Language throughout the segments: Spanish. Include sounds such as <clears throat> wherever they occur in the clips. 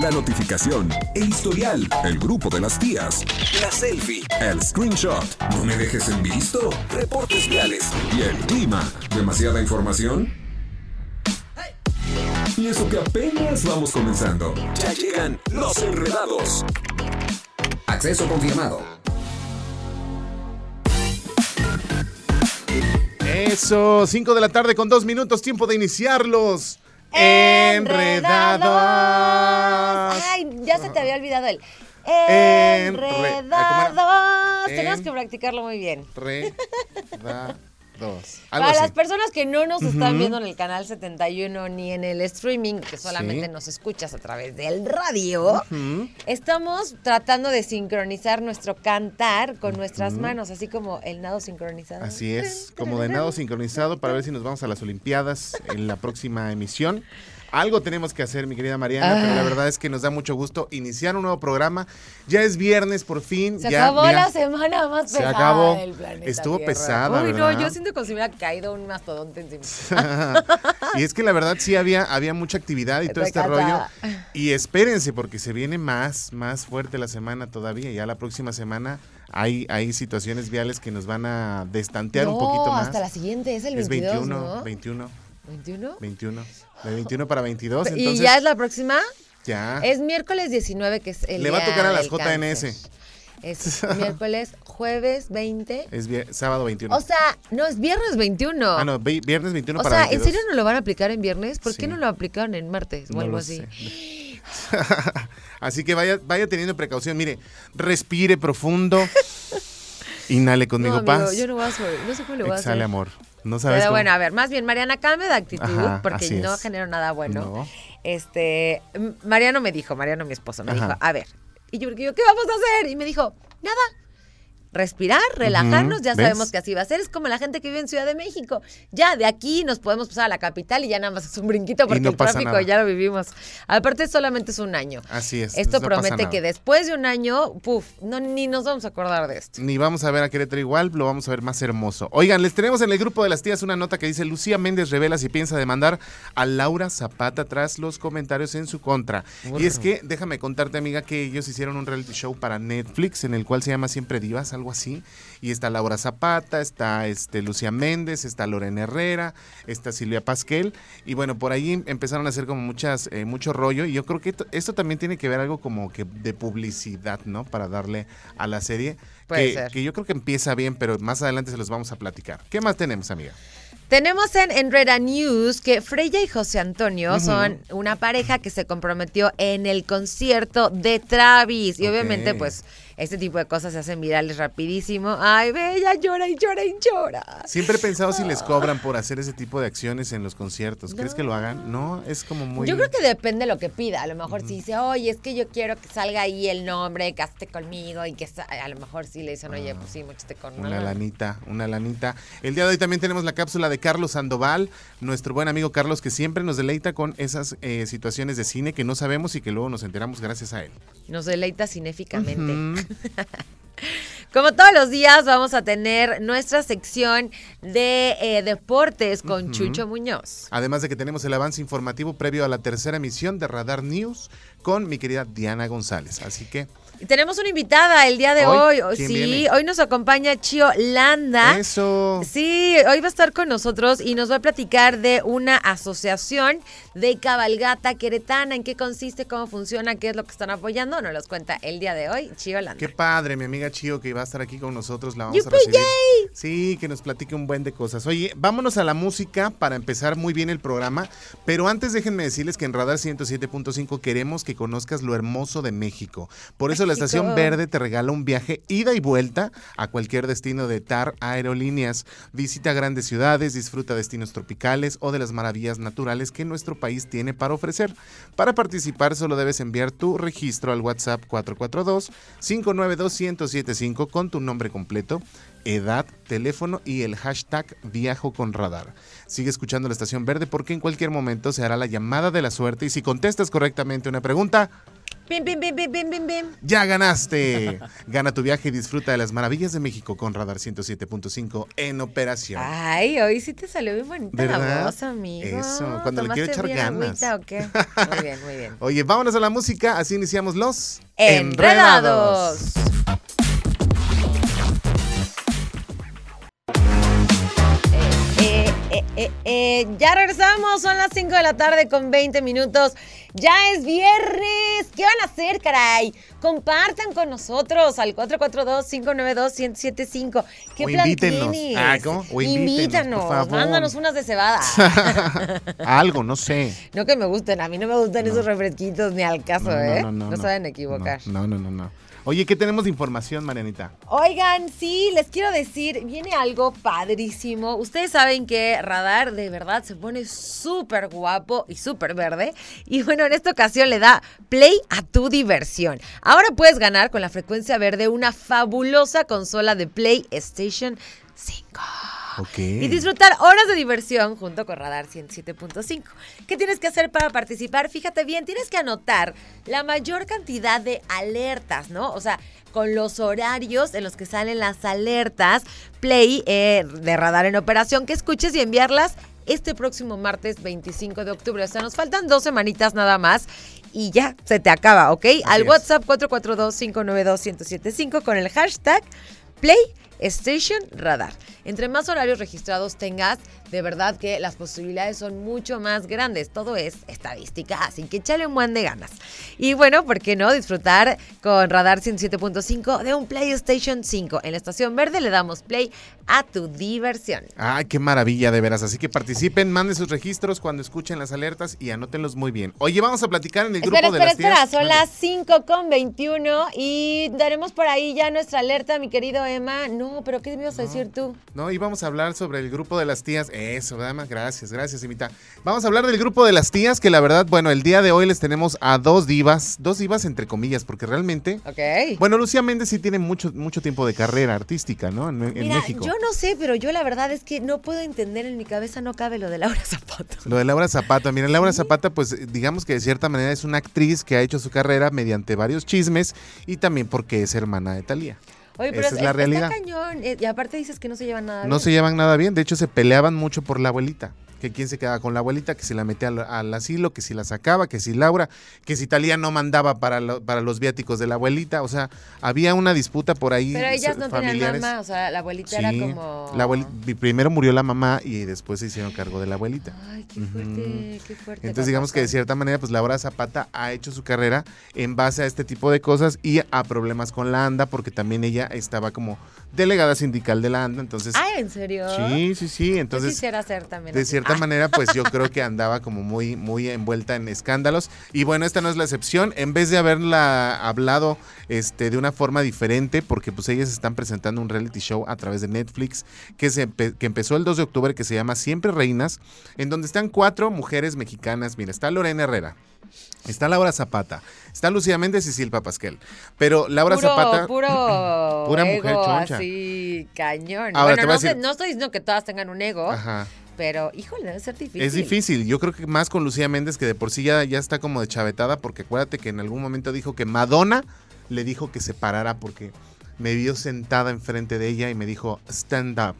la notificación, el historial, el grupo de las tías, la selfie, el screenshot, no me dejes en visto, reportes viales y el clima. ¿Demasiada información? Y eso que apenas vamos comenzando. Ya llegan los enredados. Acceso confirmado. Eso, 5 de la tarde con dos minutos, tiempo de iniciarlos. Enredados. Ay, ya se te había olvidado el. Enre- Enredados. En- Tenemos que practicarlo muy bien. Re, <laughs> da, dos. Algo Para así. las personas que no nos están viendo en el canal 71 ni en el streaming, que solamente Sí. nos escuchas a través del radio, estamos tratando de sincronizar nuestro cantar con nuestras manos, así como el nado sincronizado. Así es, como de nado sincronizado para ver si nos vamos a las Olimpiadas en la próxima emisión. Algo tenemos que hacer, mi querida Mariana, pero Ah. la verdad es que nos da mucho gusto iniciar un nuevo programa. Ya es viernes, por fin. Se ya, acabó mira, la semana más se pesada acabó. del planeta Estuvo Tierra. pesada, Uy, ¿verdad? no, yo siento como si me hubiera caído un mastodonte encima. <laughs> y es que la verdad sí había, había mucha actividad y todo este rollo. Y espérense, porque se viene más, más fuerte la semana todavía. Ya la próxima semana hay, hay situaciones viales que nos van a destantear un poquito más. hasta la siguiente, es el es 22, 21, ¿no? 21, ¿21? 21. De 21 para 22. ¿Y Entonces, ya es la próxima? ya. Es miércoles 19, que es el Le va a tocar a las JNS. cáncer. Es <laughs> miércoles, jueves 20. Es sábado 21. O sea, no, es viernes 21. ah, no, vi- viernes 21 o para sea, 22. ¿en serio no lo van a aplicar en viernes? ¿Por Sí. qué no lo aplicaron en martes o No algo lo así? <laughs> Así que vaya, vaya teniendo precaución. Mire, respire profundo. <laughs> Inhale conmigo no, amigo, paz. yo no voy a hacer, no sé cómo le voy a hacer. Exhale amor. No sabes Pero cómo- bueno, a ver, más bien, Mariana, cambia de actitud Ajá, porque no es. genero nada bueno. No. Este, Mariano me dijo, Mariano, mi esposo, me Ajá. dijo, a ver, y yo, yo, ¿qué vamos a hacer? Y me dijo, nada. Respirar, relajarnos, ya ¿ves? sabemos que así va a ser. Es como la gente que vive en Ciudad de México. Ya de aquí nos podemos pasar a la capital y ya nada más es un brinquito porque no el tráfico nada. ya lo vivimos. Aparte, solamente es un año. Así es. Esto no promete que después de un año, puf, no, ni nos vamos a acordar de esto. Ni vamos a ver a Querétaro igual, lo vamos a ver más hermoso. Oigan, les tenemos en el grupo de las tías una nota que dice Lucía Méndez revela si piensa demandar a Laura Zapata tras los comentarios en su contra. Y es que, déjame contarte, amiga, que ellos hicieron un reality show para Netflix en el cual se llama Siempre Divas, algo así. Y está Laura Zapata, está este, Lucía Méndez, está Lorena Herrera, está Silvia Pasquel. Y bueno, por ahí empezaron a hacer como muchas, eh, mucho rollo. Y yo creo que esto, esto también tiene que ver algo como que de publicidad, ¿no? Para darle a la serie. Puede que, ser. que yo creo que empieza bien, pero más adelante se los vamos a platicar. ¿Qué más tenemos, amiga? Tenemos en Enreda News que Freya y José Antonio son una pareja que se comprometió en el concierto de Travis. Y obviamente, pues, este tipo de cosas se hacen virales rapidísimo. Ay, Bella, llora y llora y llora. Siempre he pensado si les cobran por hacer ese tipo de acciones en los conciertos. ¿Crees que lo hagan? No, es como muy... Yo creo que depende de lo que pida. A lo mejor si dice, oye, es que yo quiero que salga ahí el nombre, que esté conmigo y que sa-". a lo mejor sí le dicen, oye, pues sí, muéchate con Una lana". lanita, una lanita. El día de hoy también tenemos la cápsula de Carlos Sandoval, nuestro buen amigo Carlos, que siempre nos deleita con esas eh, situaciones de cine que no sabemos y que luego nos enteramos gracias a él. Nos deleita cinéficamente. <laughs> Como todos los días vamos a tener nuestra sección de eh, deportes con Chucho Muñoz. Además de que tenemos el avance informativo previo a la tercera emisión de Radar News con mi querida Diana González. Así que tenemos una invitada el día de Hoy, hoy. ¿quién Sí, viene? hoy nos acompaña Chio Landa. eso. Sí, hoy va a estar con nosotros y nos va a platicar de una asociación de cabalgata queretana, en qué consiste, cómo funciona, qué es lo que están apoyando. Nos los cuenta el día de hoy Chio Landa. Qué padre, mi amiga Chio, que va a estar aquí con nosotros. La vamos a ¡Yupi, recibir. Sí, que nos platique un buen de cosas. Oye, vámonos a la música para empezar muy bien el programa. Pero antes déjenme decirles que en Radar 107.5 queremos que conozcas lo hermoso de México. Por eso la. Estación Verde te regala un viaje ida y vuelta a cualquier destino de TAR Aerolíneas. Visita grandes ciudades, disfruta destinos tropicales o de las maravillas naturales que nuestro país tiene para ofrecer. Para participar solo debes enviar tu registro al WhatsApp 442-592-1075 con tu nombre completo, edad, teléfono y el hashtag Viajo con Radar. Sigue escuchando la Estación Verde porque en cualquier momento se hará la llamada de la suerte y si contestas correctamente una pregunta, Pim, pim, pim, pim, pim, pim. Ya ganaste. <laughs> Gana tu viaje y disfruta de las maravillas de México con Radar 107.5 en operación. Ay, hoy sí te salió bien bonita la voz, amigo. Eso, cuando le quiero ¿Tomaste echar bien ganas. agüita o qué? Muy bien, muy bien. <laughs> Oye, vámonos a la música, así iniciamos los Enredados. Eh, eh, eh, ya regresamos, son las 5 de la tarde con 20 minutos. Ya es viernes. ¿Qué van a hacer, caray? Compartan con nosotros al 442-592-1075. ¿Qué O plan invítenos. tienes? Ah, ¿cómo? O invítenos, Invítanos, por favor. mándanos unas de cebada. <laughs> Algo, no sé. no que me gusten, a mí no me gustan esos refresquitos ni al caso, ¿eh? No, saben equivocar. No, no, no, no. Oye, ¿qué tenemos de información, Marianita? Oigan, sí, les quiero decir, viene algo padrísimo. Ustedes saben que Radar de verdad se pone súper guapo y súper verde. Y bueno, en esta ocasión le da play a tu diversión. Ahora puedes ganar con la frecuencia verde una fabulosa consola de PlayStation 5. Y disfrutar horas de diversión junto con Radar 107.5. ¿Qué tienes que hacer para participar? Fíjate bien, tienes que anotar la mayor cantidad de alertas, ¿no? O sea, con los horarios en los que salen las alertas Play eh, de Radar en operación, que escuches y enviarlas este próximo martes 25 de octubre. O sea, nos faltan dos semanitas nada más. Y ya, se te acaba, ¿ok? Al. WhatsApp 442-592-1075 con el hashtag PlayStation Radar. Entre más horarios registrados tengas, de verdad que las posibilidades son mucho más grandes. Todo es estadística, así que échale un buen de ganas. Y bueno, ¿por qué no disfrutar con Radar 107.5 de un PlayStation 5? En la estación verde le damos play a tu diversión. Ay, qué maravilla, de veras. Así que participen, manden sus registros cuando escuchen las alertas y anótenlos muy bien. Oye, vamos a platicar en el Espera, grupo de espera, las espera, tías. son las 5 con 21 y daremos por ahí ya nuestra alerta, mi querido Emma. No, pero ¿qué me ibas a decir tú? No, íbamos a hablar sobre el grupo de las tías. Eso, dama, gracias, gracias, Imita. Vamos a hablar del grupo de las tías, que la verdad, bueno, el día de hoy les tenemos a dos divas, dos divas entre comillas, porque realmente, Ok. bueno, Lucía Méndez sí tiene mucho, mucho tiempo de carrera artística, ¿no? En, en Mira, México. yo no sé, pero yo la verdad es que no puedo entender, en mi cabeza no cabe lo de Laura <laughs> Zapata. Lo de Laura Zapata. Mira, Laura Zapata, pues digamos que de cierta manera es una actriz que ha hecho su carrera mediante varios chismes y también porque es hermana de Talía. Oye, pero Esa es la está realidad. cañón. eh, Y aparte dices que no se llevan nada No bien. se llevan nada bien, de hecho se peleaban mucho por la abuelita. Que quién se quedaba con la abuelita, que si la metía al, al asilo, que si la sacaba, que si Laura, que si Talía no mandaba para, lo- para los viáticos de la abuelita. O sea, había una disputa por ahí. Pero ellas no tenían familiares. mamá, o sea, la abuelita era como... la primero murió la mamá y después se hicieron cargo de la abuelita. Ay, qué fuerte, qué fuerte. Entonces digamos que de cierta manera pues Laura Zapata ha hecho su carrera en base a este tipo de cosas y a problemas con la ANDA porque también ella estaba como delegada sindical de la ANDA, entonces Ah, ¿en serio? sí, sí, sí, Yo entonces quisiera ser también de así. cierta Ah, manera pues yo creo que andaba como muy muy envuelta en escándalos y bueno, esta no es la excepción, en vez de haberla hablado este de una forma diferente porque pues ellas están presentando un reality show a través de Netflix que se empe- que empezó el 2 de octubre que se llama Siempre Reinas, en donde están cuatro mujeres mexicanas, mira, está Lorena Herrera, Está Laura Zapata, está Lucía Méndez y Silpa Pasquel. Pero Laura puro, Zapata. Puro <clears throat> Pura ego, mujer choncha. así, cañón. Ahora, bueno, no, sé- no estoy diciendo que todas tengan un ego, Ajá. Pero, híjole, debe ser difícil. Es difícil. Yo creo que más con Lucía Méndez, que de por sí ya, ya está como de chavetada, porque acuérdate que en algún momento dijo que Madonna le dijo que se parara porque me vio sentada enfrente de ella y me dijo, stand up.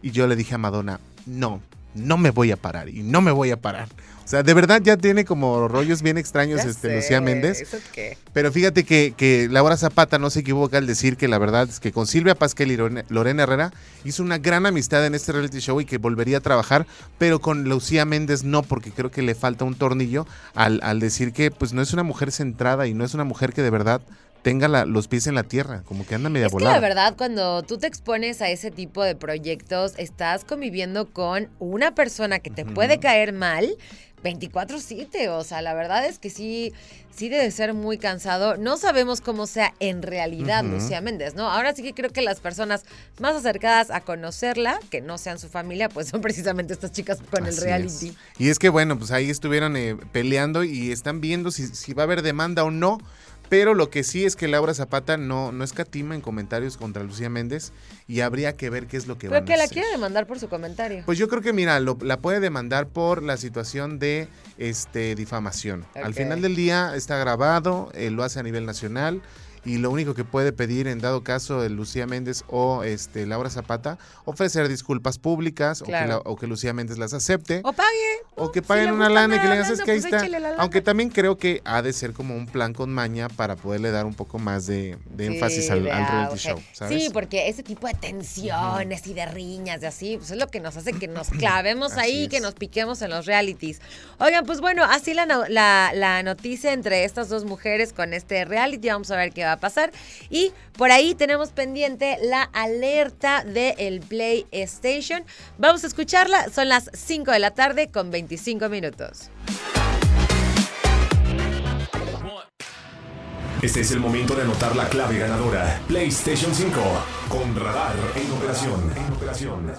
Y yo le dije a Madonna, no, no me voy a parar y no me voy a parar. O sea, de verdad ya tiene como rollos bien extraños Ya este, sé, Lucía Méndez. ¿eso qué? Pero fíjate que, que Laura Zapata no se equivoca al decir que la verdad es que con Silvia Pasquel y Lorena- Lorena Herrera hizo una gran amistad en este reality show y que volvería a trabajar, pero con Lucía Méndez no, porque creo que le falta un tornillo al, al decir que pues no es una mujer centrada y no es una mujer que de verdad tenga la- los pies en la tierra, como que anda media Es que la verdad, cuando tú te expones a ese tipo de proyectos, estás conviviendo con una persona que te puede caer mal 24/7. O sea, la verdad es que sí, sí debe ser muy cansado. No sabemos cómo sea en realidad. Lucía Méndez, ¿no? Ahora sí que creo que las personas más acercadas a conocerla, que no sean su familia, pues son precisamente estas chicas con el reality. es. Y es que bueno, pues ahí estuvieron eh, peleando y están viendo si, si va a haber demanda o no. Pero lo que sí es que Laura Zapata no, no escatima en comentarios contra Lucía Méndez y habría que ver qué es lo que va a hacer. Pero que la quiere demandar por su comentario. Pues yo creo que, mira, la puede demandar por la situación de este difamación. Al final del día está grabado, eh, lo hace a nivel nacional y lo único que puede pedir en dado caso de Lucía Méndez o este Laura Zapata, ofrecer disculpas públicas o, que Lucía Méndez las acepte. O pague. O que paguen una lana y que le digas, que ahí pues está. Aunque también creo que ha de ser como un plan con maña para poderle dar un poco más de, énfasis al, reality show, Sí, porque ese tipo de tensiones y de riñas y así, pues es lo que nos hace que nos <clears throat> clavemos ahí, que nos piquemos en los realities. Oigan, pues bueno, así la, la, la noticia entre estas dos mujeres con este reality. Vamos a ver qué va pasar. Y por ahí tenemos pendiente la alerta del PlayStation. Vamos a escucharla. Son las 5 de la tarde con 25 minutos. Este es el momento de anotar la clave ganadora. PlayStation 5 con radar en operación. Operación.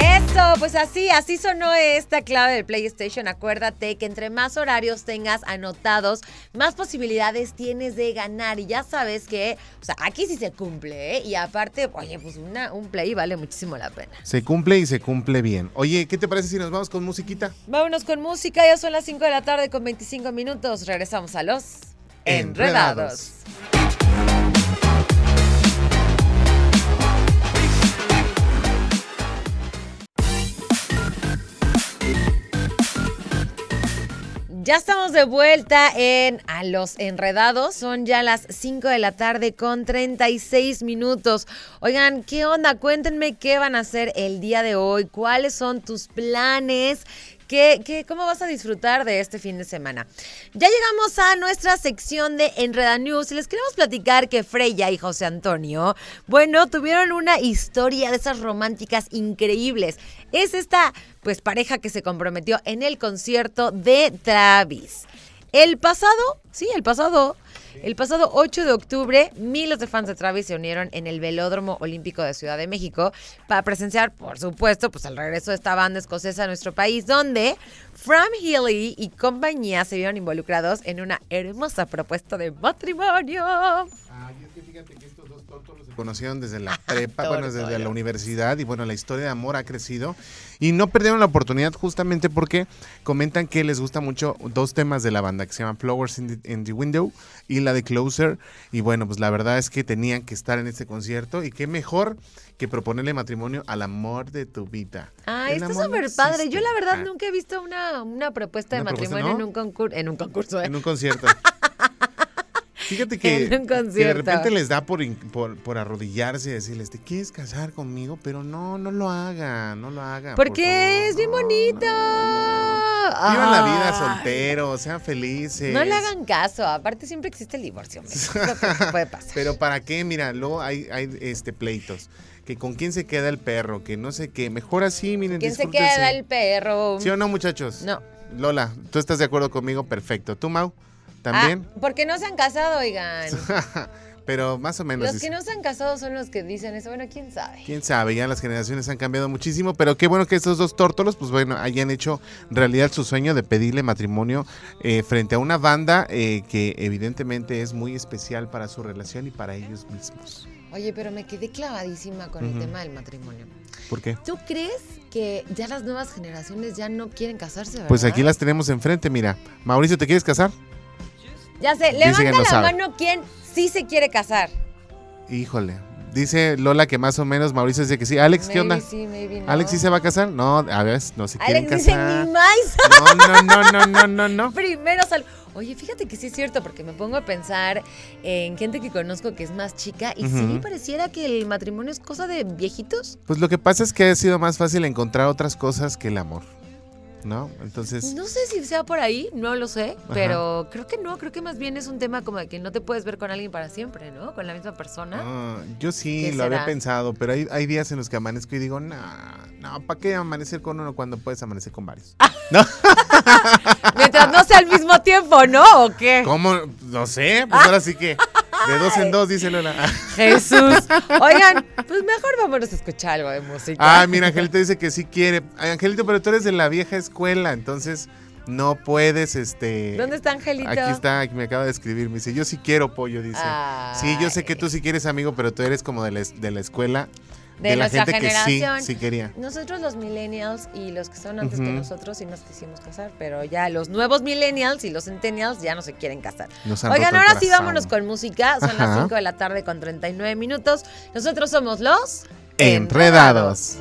Eso, pues así, así sonó esta clave del PlayStation. Acuérdate que entre más horarios tengas anotados, más posibilidades tienes de ganar. Y ya sabes que, o sea, aquí sí se cumple, ¿eh? Y aparte, oye, pues una, un play vale muchísimo la pena. Se cumple y se cumple bien. Oye, ¿qué te parece si nos vamos con musiquita? Vámonos con música, ya son las 5 de la tarde con 25 minutos. Regresamos a los Enredados. Ya estamos de vuelta en A los Enredados. Son ya las 5 de la tarde con 36 minutos. Oigan, ¿qué onda? Cuéntenme qué van a hacer el día de hoy. ¿Cuáles son tus planes? ¿Qué, cómo vas a disfrutar de este fin de semana? Ya llegamos a nuestra sección de Enreda News y les queremos platicar que Freya y José Antonio, bueno, tuvieron una historia de esas románticas increíbles. Es esta, pues, pareja que se comprometió en el concierto de Travis. El pasado, sí, el pasado el pasado 8 de octubre, miles de fans de Travis se unieron en el Velódromo Olímpico de Ciudad de México para presenciar, por supuesto, pues el regreso de esta banda escocesa a nuestro país, donde Fram Healy y compañía se vieron involucrados en una hermosa propuesta de matrimonio. Ah, que fíjate que conocieron desde la <laughs> prepa, bueno, desde la universidad y bueno, la historia de amor ha crecido y no perdieron la oportunidad justamente porque comentan que les gusta mucho dos temas de la banda que se llaman Flowers in the, Window y la de Closer y bueno, pues la verdad es que tenían que estar en este concierto y qué mejor que proponerle matrimonio al amor de tu vida. Ah, está súper padre. Yo la verdad nunca he visto una, una propuesta de matrimonio en un concurso, en un concurso, ¿eh? en un concierto. <laughs> Fíjate <laughs> que, de repente les da por, por, arrodillarse y decirles, ¿te quieres casar conmigo? Pero no, no lo haga, no lo haga. Porque es bien bonito. Vivan la vida soltero, sean felices. No le hagan caso, aparte siempre existe el divorcio. <laughs> puede pasar. Pero ¿para qué? Mira, luego hay, hay este, pleitos que con quién se queda el perro, que no sé qué. Mejor así, miren. ¿Quién se queda el perro? ¿Sí o no, muchachos? No. Lola, ¿tú estás de acuerdo conmigo? Perfecto. ¿Tú, Mau? ¿También? Ah, porque no se han casado, oigan. <laughs> Pero más o menos. Los que no se han casado son los que dicen eso. Bueno, quién sabe. Quién sabe, ya las generaciones han cambiado muchísimo. Pero qué bueno que estos dos tórtolos, pues bueno, hayan hecho realidad su sueño de pedirle matrimonio eh, frente a una banda eh, que evidentemente es muy especial para su relación y para ellos mismos. Oye, pero me quedé clavadísima con el tema del matrimonio. ¿Por qué? ¿Tú crees que ya las nuevas generaciones ya no quieren casarse? ¿verdad? Pues aquí las tenemos enfrente, mira. Mauricio, ¿te quieres casar? Ya sé, levanta la mano quien sí se quiere casar. Híjole. Dice Lola que más o menos Mauricio dice que sí. Alex, ¿qué onda? Sí, maybe no. ¿Alex sí se va a casar? No, a ver, no se quieren Alex casar. dice ni más. No, no, no, no, no, no, no. <laughs> Primero sal. Oye, fíjate que sí es cierto, porque me pongo a pensar en gente que conozco que es más chica y sí pareciera que el matrimonio es cosa de viejitos. Pues lo que pasa es que ha sido más fácil encontrar otras cosas que el amor. ¿No? Entonces... No sé si sea por ahí, no lo sé, pero creo que no, creo que más bien es un tema como de que no te puedes ver con alguien para siempre, ¿no? Con la misma persona. Ah, yo sí lo había pensado, pero hay, hay días en los que amanezco y digo, no, no, ¿para qué amanecer con uno cuando puedes amanecer con varios? <laughs> ¿No? Mientras no sea al mismo tiempo, ¿no? ¿O qué? ¿Cómo? No sé, pues ahora sí que... De dos en dos, dice Lola. <laughs> Jesús. Oigan, pues mejor vámonos a escuchar algo de música. Ah, mira, Angelito dice que sí quiere. Angelito, pero tú eres de la vieja escuela, entonces no puedes, este... ¿Dónde está Angelito? Aquí está, me acaba de escribir, me dice, yo sí quiero pollo, dice. Sí, yo sé que tú sí quieres amigo, pero tú eres como de la, de la escuela de, la nuestra gente generación. Que sí, sí quería. Nosotros los millennials y los que son antes que nosotros sí nos quisimos casar, pero ya los nuevos millennials y los centennials ya no se quieren casar. Oigan, ahora sí vámonos con música. Son las 5 de la tarde con 39 minutos. Nosotros somos los Enredados.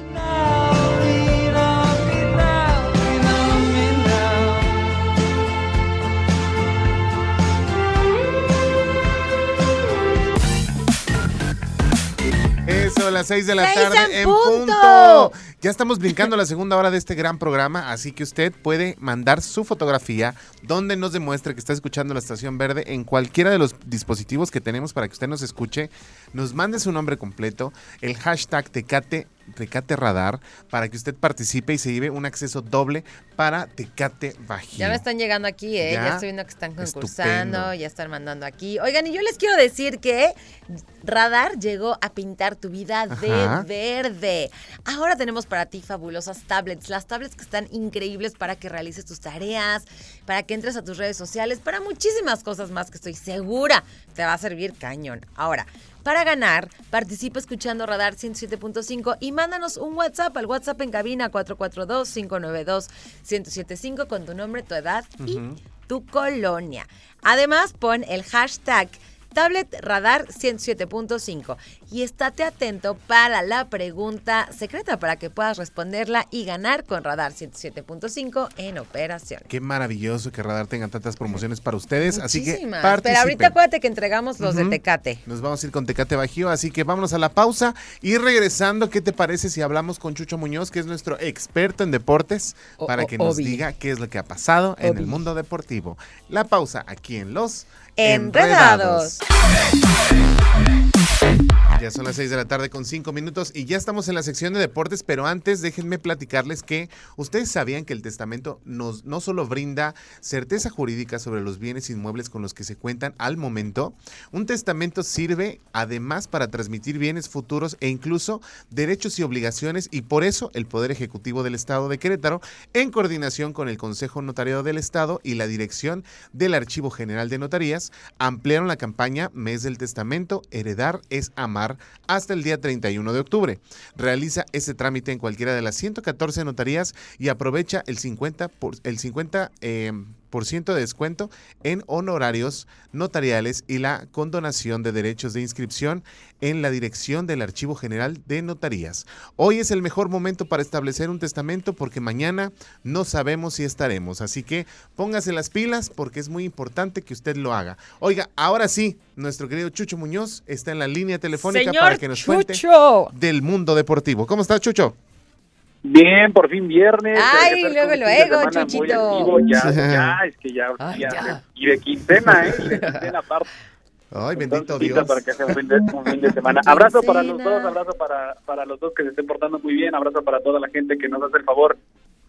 Eso, las 6 de la tarde en punto. Ya estamos brincando la segunda hora de este gran programa, así que usted puede mandar su fotografía donde nos demuestre que está escuchando la estación verde en cualquiera de los dispositivos que tenemos para que usted nos escuche. Nos mande su nombre completo, el hashtag Tecate Tecate Radar para que usted participe y se lleve un acceso doble para Tecate Bajío. Ya me están llegando aquí, ¿eh? Ya, estoy viendo que están concursando, ya están mandando aquí. Oigan, y yo les quiero decir que Radar llegó a pintar tu vida de verde. Ahora tenemos para ti fabulosas tablets, las tablets que están increíbles para que realices tus tareas, para que entres a tus redes sociales, para muchísimas cosas más que estoy segura te va a servir cañón. Ahora, para ganar, participa escuchando Radar 107.5 y mándanos un WhatsApp al WhatsApp en cabina 442-592-1075 con tu nombre, tu edad y tu colonia. Además, pon el hashtag Tablet Radar 107.5. Y estate atento para la pregunta secreta para que puedas responderla y ganar con Radar 107.5 en operación. Qué maravilloso que Radar tenga tantas promociones para ustedes. Así que Pero ahorita acuérdate que entregamos los de Tecate. Nos vamos a ir con Tecate Bajío, así que vámonos a la pausa y regresando, ¿qué te parece si hablamos con Chucho Muñoz, que es nuestro experto en deportes, para que nos diga qué es lo que ha pasado en el mundo deportivo? La pausa aquí en Los Enredados. Ya son las 6 de la tarde con 5 minutos y ya estamos en la sección de deportes, pero antes déjenme platicarles que ustedes sabían que el testamento nos, no solo brinda certeza jurídica sobre los bienes inmuebles con los que se cuentan al momento, un testamento sirve además para transmitir bienes futuros e incluso derechos y obligaciones y por eso el Poder Ejecutivo del Estado de Querétaro, en coordinación con el Consejo Notariado del Estado y la Dirección del Archivo General de Notarías, ampliaron la campaña Mes del Testamento, Heredar es Amar hasta el día 31 de octubre. Realiza ese trámite en cualquiera de las 114 notarías y aprovecha el 50, por, el 50 por ciento de descuento en honorarios notariales y la condonación de derechos de inscripción en la dirección del Archivo General de Notarías. Hoy es el mejor momento para establecer un testamento porque mañana no sabemos si estaremos, así que póngase las pilas porque es muy importante que usted lo haga. Oiga, ahora sí, nuestro querido Chucho Muñoz está en la línea telefónica para que nos cuente del mundo deportivo. ¿Cómo estás, Chucho? Bien, por fin viernes. Ay, luego, luego, Chuchito. Ya, <laughs> ya, es que ya, ya, y de quincena, ¿eh? Y de <laughs> quincena aparte. Ay, bendito Dios. Para que sea un fin de, un fin de semana. Abrazo para los dos, abrazo para, para los dos que se estén portando muy bien, abrazo para toda la gente que nos hace el favor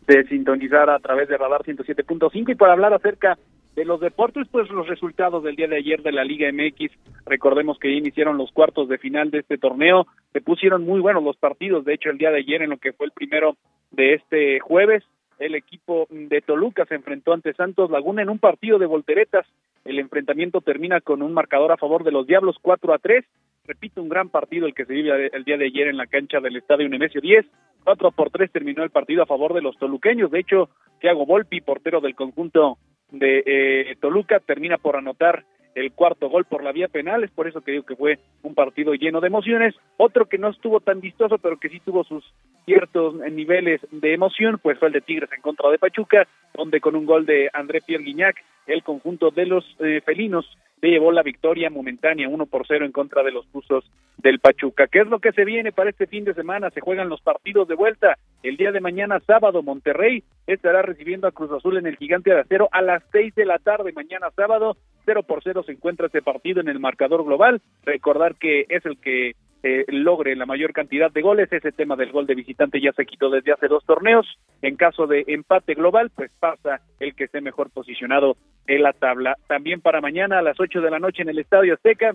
de sintonizar a través de Radar 107.5 y para hablar acerca de los deportes, pues los resultados del día de ayer de la Liga MX, recordemos que iniciaron los cuartos de final de este torneo, se pusieron muy buenos los partidos, de hecho el día de ayer en lo que fue el primero de este jueves, el equipo de Toluca se enfrentó ante Santos Laguna en un partido de volteretas. El enfrentamiento termina con un marcador a favor de los Diablos 4 a 3. Repito, un gran partido el que se vive el día de ayer en la cancha del Estadio Nemesio 10. 4 por 3 terminó el partido a favor de los toluqueños. De hecho, Thiago Volpi, portero del conjunto de eh, Toluca, termina por anotar el cuarto gol por la vía penal, es por eso que digo que fue un partido lleno de emociones. Otro que no estuvo tan vistoso, pero que sí tuvo sus ciertos niveles de emoción, pues fue el de Tigres en contra de Pachuca, donde con un gol de André Pierre Guignac, el conjunto de los eh, felinos le llevó la victoria momentánea 1 por 0 en contra de los Tuzos del Pachuca. ¿Qué es lo que se viene para este fin de semana? Se juegan los partidos de vuelta. El día de mañana, sábado, Monterrey estará recibiendo a Cruz Azul en el Gigante de Acero a las 6 de la tarde. Mañana, sábado, 0 por 0 se encuentra este partido en el marcador global. Recordar que es el que eh, logre la mayor cantidad de goles. Ese tema del gol de visitante ya se quitó desde hace dos torneos. En caso de empate global, pues pasa el que esté mejor posicionado en la tabla. También para mañana a las 8 de la noche en el Estadio Azteca,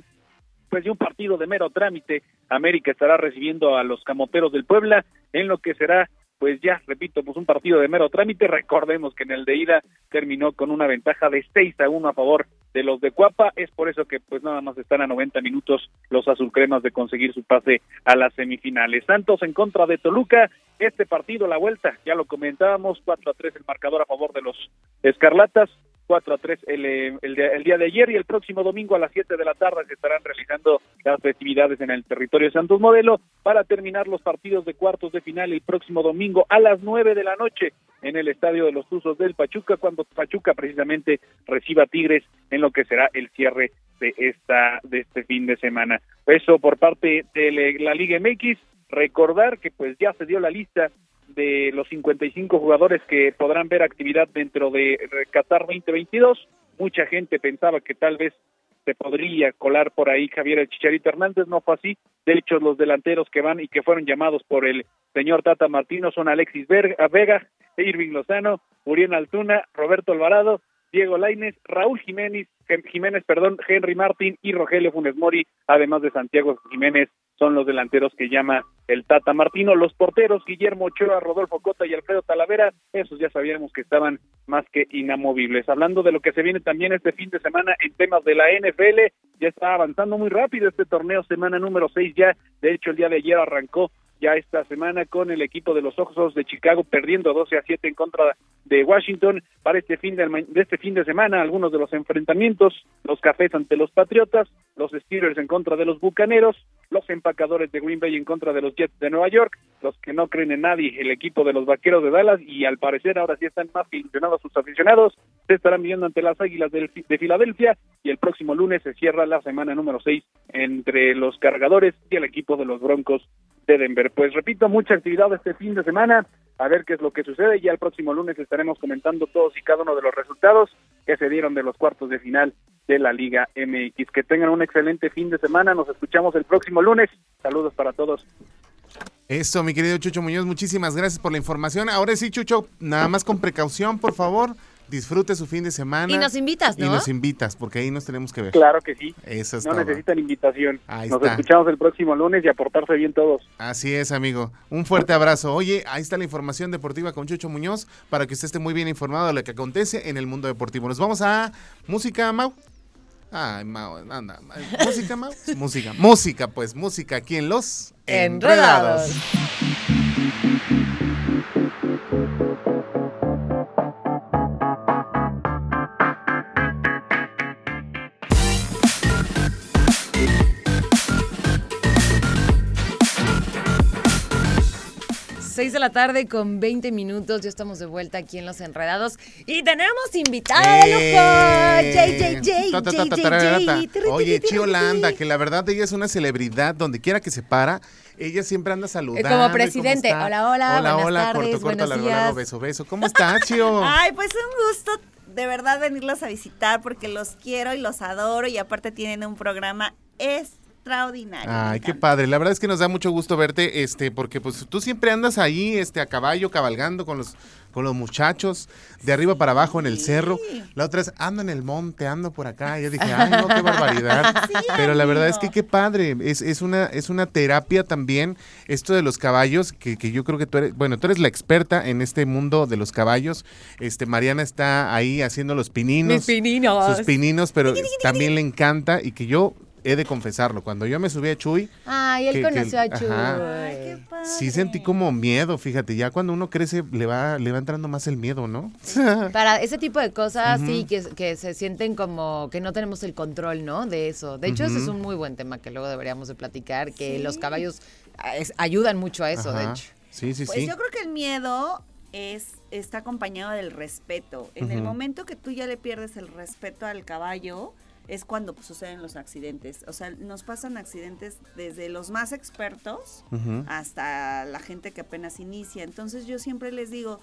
pues de un partido de mero trámite, América estará recibiendo a los camoteros del Puebla en lo que será pues ya, repito, pues un partido de mero trámite. Recordemos que en el de ida terminó con una ventaja de 6 a 1 a favor de los de Cuapa. Es por eso que pues nada más están a 90 minutos los azulcremas de conseguir su pase a las semifinales. Santos en contra de Toluca. Este partido, la vuelta, ya lo comentábamos, 4 a 3 el marcador a favor de los Escarlatas. 4 a 3 el, eh, el, el, día de ayer y el próximo domingo a las 7 de la tarde se estarán realizando las festividades en el territorio de Santos Modelo para terminar los partidos de cuartos de final el próximo domingo a las 9 de la noche en el estadio de los Tuzos del Pachuca cuando Pachuca precisamente reciba Tigres en lo que será el cierre de esta de este fin de semana. Eso por parte de la Liga MX, recordar que pues ya se dio la lista de los 55 jugadores que podrán ver actividad dentro de Qatar 2022. Mucha gente pensaba que tal vez se podría colar por ahí Javier el Chicharito Hernández, no fue así. De hecho, los delanteros que van y que fueron llamados por el señor Tata Martino son Alexis Vega, Irving Lozano, Uriel Altuna, Roberto Alvarado, Diego Laines, Raúl Jiménez, Jiménez, perdón, Henry Martín y Rogelio Funes Mori, además de Santiago Jiménez, son los delanteros que llama el Tata Martino. Los porteros, Guillermo Ochoa, Rodolfo Cota y Alfredo Talavera, esos ya sabíamos que estaban más que inamovibles. Hablando de lo que se viene también este fin de semana en temas de la NFL, ya está avanzando muy rápido este torneo, semana número 6 ya, de hecho el día de ayer arrancó ya esta semana con el equipo de los Ojos de Chicago perdiendo 12 a 7 en contra de Washington para este fin de, de, este fin de semana. Algunos de los enfrentamientos los Cafés ante los Patriotas los Steelers en contra de los Bucaneros los empacadores de Green Bay en contra de los Jets de Nueva York los que no creen en nadie el equipo de los Vaqueros de Dallas y al parecer ahora sí están más ilusionados sus aficionados. Se estarán viendo ante las Águilas de, de Filadelfia y el próximo lunes se cierra la semana número 6 entre los cargadores y el equipo de los Broncos de Denver. Pues repito, mucha actividad este fin de semana, a ver qué es lo que sucede. Ya el próximo lunes estaremos comentando todos y cada uno de los resultados que se dieron de los cuartos de final de la Liga MX. Que tengan un excelente fin de semana, nos escuchamos el próximo lunes. Saludos para todos. Eso, mi querido Chucho Muñoz, muchísimas gracias por la información. Ahora sí, Chucho, nada más con precaución, por favor disfrute su fin de semana. Y nos invitas, ¿no? Y nos invitas, porque ahí nos tenemos que ver. Claro que sí. Eso es No todo. necesitan invitación. nos escuchamos el próximo lunes y aportarse bien todos. Así es, amigo. Un fuerte abrazo. Oye, ahí está la información deportiva con Chucho Muñoz para que usted esté muy bien informado de lo que acontece en el mundo deportivo. Nos vamos a música, Mau. Ay, Mau, anda. ¿Música, Mau? <laughs> música. Música, pues, música aquí en Los Enredados. Enredados. Seis de la tarde con 20 minutos, ya estamos de vuelta aquí en Los Enredados y tenemos invitada de lujo, JJJ. Oye, Chiolanda, que la verdad ella es una celebridad, donde quiera que se para, ella siempre anda saludando. Como ¿y cómo presidente. Hola, hola, Hola, buenas hola, tardes, corto, corto, largo, largo, beso, beso. ¿Cómo está, Chio? <laughs> Ay, pues un gusto de verdad venirlos a visitar porque los quiero y los adoro y aparte tienen un programa extraordinario. Ay, qué padre. La verdad es que nos da mucho gusto verte, este, porque pues tú siempre andas ahí, este, a caballo, cabalgando con los, con los muchachos, de arriba para abajo en el cerro. La otra es ando en el monte, ando por acá. Y yo dije, <laughs> ay, no, qué barbaridad. <laughs> Sí, Pero la verdad es que qué padre. Es, es una, es una terapia también, esto de los caballos, que, que yo creo que tú eres, bueno, tú eres la experta en este mundo de los caballos. Este, Mariana está ahí haciendo los pininos. Mis pininos. Sus pininos, pero también le encanta y que yo he de confesarlo. Cuando yo me subí a Chuy, Ay, él que- que- conoció a Chuy. ajá. Ay, qué padre. sí sentí como miedo, fíjate, ya cuando uno crece le va, le va entrando más el miedo, ¿no? Para ese tipo de cosas, sí, que, que se sienten como que no tenemos el control, ¿no? De eso. De hecho, ese es un muy buen tema que luego deberíamos de platicar, que Sí. los caballos ah, es- ayudan mucho a eso, de Ajá. hecho. Sí, sí, Pues sí. yo creo que el miedo es está acompañado del respeto. En el momento que tú ya le pierdes el respeto al caballo, es cuando pues, suceden los accidentes. O sea, nos pasan accidentes desde los más expertos hasta la gente que apenas inicia. Entonces yo siempre les digo,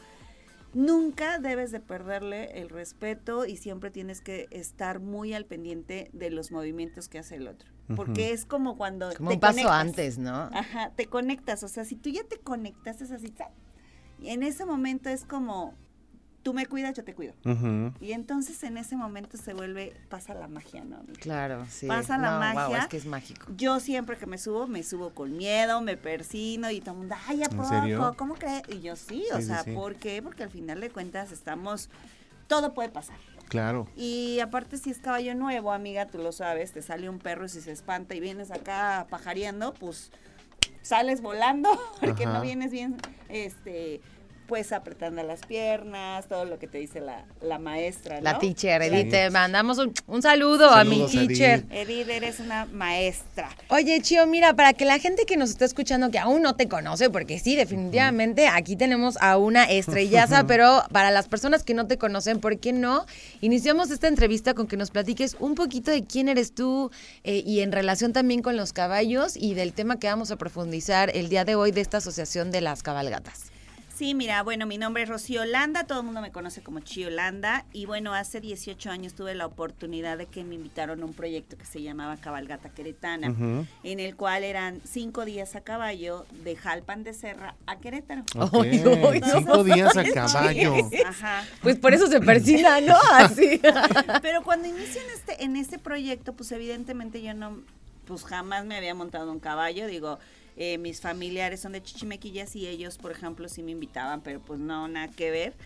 nunca debes de perderle el respeto y siempre tienes que estar muy al pendiente de los movimientos que hace el otro. Porque es como cuando... Como te un paso conectas. antes, ¿no? Ajá, te conectas, o sea, si tú ya te conectas es así, y en ese momento es como tú me cuidas, yo te cuido. Y entonces en ese momento se vuelve, pasa la magia, ¿no? amiga? Claro, sí. Pasa la No, magia. es que es mágico. Yo siempre que me subo, me subo con miedo, me persino y todo el mundo, ay, ¿a ¿En poco? serio? ¿Cómo crees? Y yo sí, o sí, sea, sí. ¿por qué? Porque al final de cuentas estamos, todo puede pasar. Claro. Y aparte si es caballo nuevo, amiga, tú lo sabes, te sale un perro y si se espanta y vienes acá pajareando, pues sales volando, <laughs> porque Ajá. no vienes bien, este, pues apretando las piernas, todo lo que te dice la, la maestra, ¿no? La teacher, Sí. Edith, te mandamos un, un saludo a mi Edith. teacher. Edith, eres una maestra. Oye, Chio, mira, para que la gente que nos está escuchando, que aún no te conoce, porque sí, definitivamente aquí tenemos a una estrellaza, <laughs> pero para las personas que no te conocen, ¿por qué no? Iniciamos esta entrevista con que nos platiques un poquito de quién eres tú eh, y en relación también con los caballos y del tema que vamos a profundizar el día de hoy de esta asociación de las cabalgatas. Sí, mira, bueno, mi nombre es Rocío Holanda, todo el mundo me conoce como Chi Holanda y bueno, hace 18 años tuve la oportunidad de que me invitaron a un proyecto que se llamaba Cabalgata Queretana, en el cual eran cinco días a caballo de Jalpan de Serra a Querétaro. Ok. Ay, <laughs> ay, no. Cinco días a caballo. <laughs> Ajá. Pues por eso se persina, ¿no? <laughs> Así. Pero cuando inician este, en este proyecto, pues evidentemente yo no, pues jamás me había montado un caballo, digo, eh, mis familiares son de Chichimequillas y ellos, por ejemplo, sí me invitaban, pero pues no, nada que ver.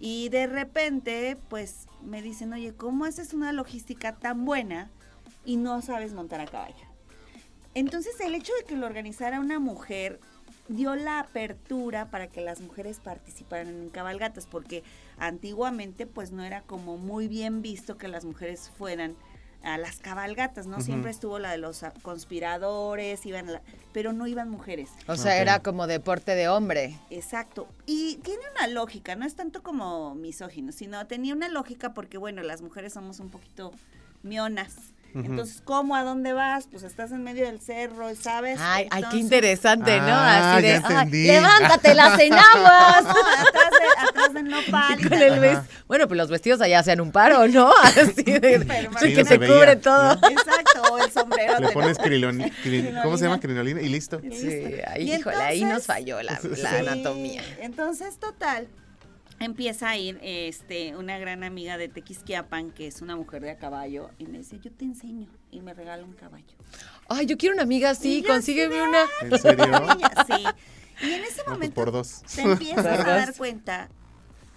Y de repente, pues me dicen, oye, ¿cómo haces una logística tan buena y no sabes montar a caballo? Entonces, el hecho de que lo organizara una mujer dio la apertura para que las mujeres participaran en cabalgatas, porque antiguamente, pues no era como muy bien visto que las mujeres fueran a las cabalgatas, ¿no? Siempre estuvo la de los conspiradores, iban, la- pero no iban mujeres. O sea, era como deporte de hombre. Exacto. Y tiene una lógica, no es tanto como misógino, sino tenía una lógica porque, bueno, las mujeres somos un poquito mionas. Entonces, ¿cómo? ¿A dónde vas? Pues estás en medio del cerro, ¿sabes? Ay, ay, qué interesante, ¿no? Ah, Así de, ya "Ay, entendí". levántate <laughs> las enaguas. No, atrás de, atrás del nopal. y Con tal. el ves- Bueno, pues los vestidos allá hacen un paro, ¿no? <laughs> Así de, sí, que se se veía, cubre todo. ¿no? Exacto, el sombrero. Le pones <laughs> crin- ¿cómo se llama? Crinolina. Y listo. Sí, Y híjole, ahí nos falló la, la Sí, anatomía. Entonces, total, empieza a ir este, una gran amiga de Tequisquiapan, que es una mujer de a caballo, y me dice, yo te enseño, y me regala un caballo. Ay, yo quiero una amiga así, consígueme una. ¿En serio? Niña, sí. Y en ese No, pues momento por dos. te empiezas a dar cuenta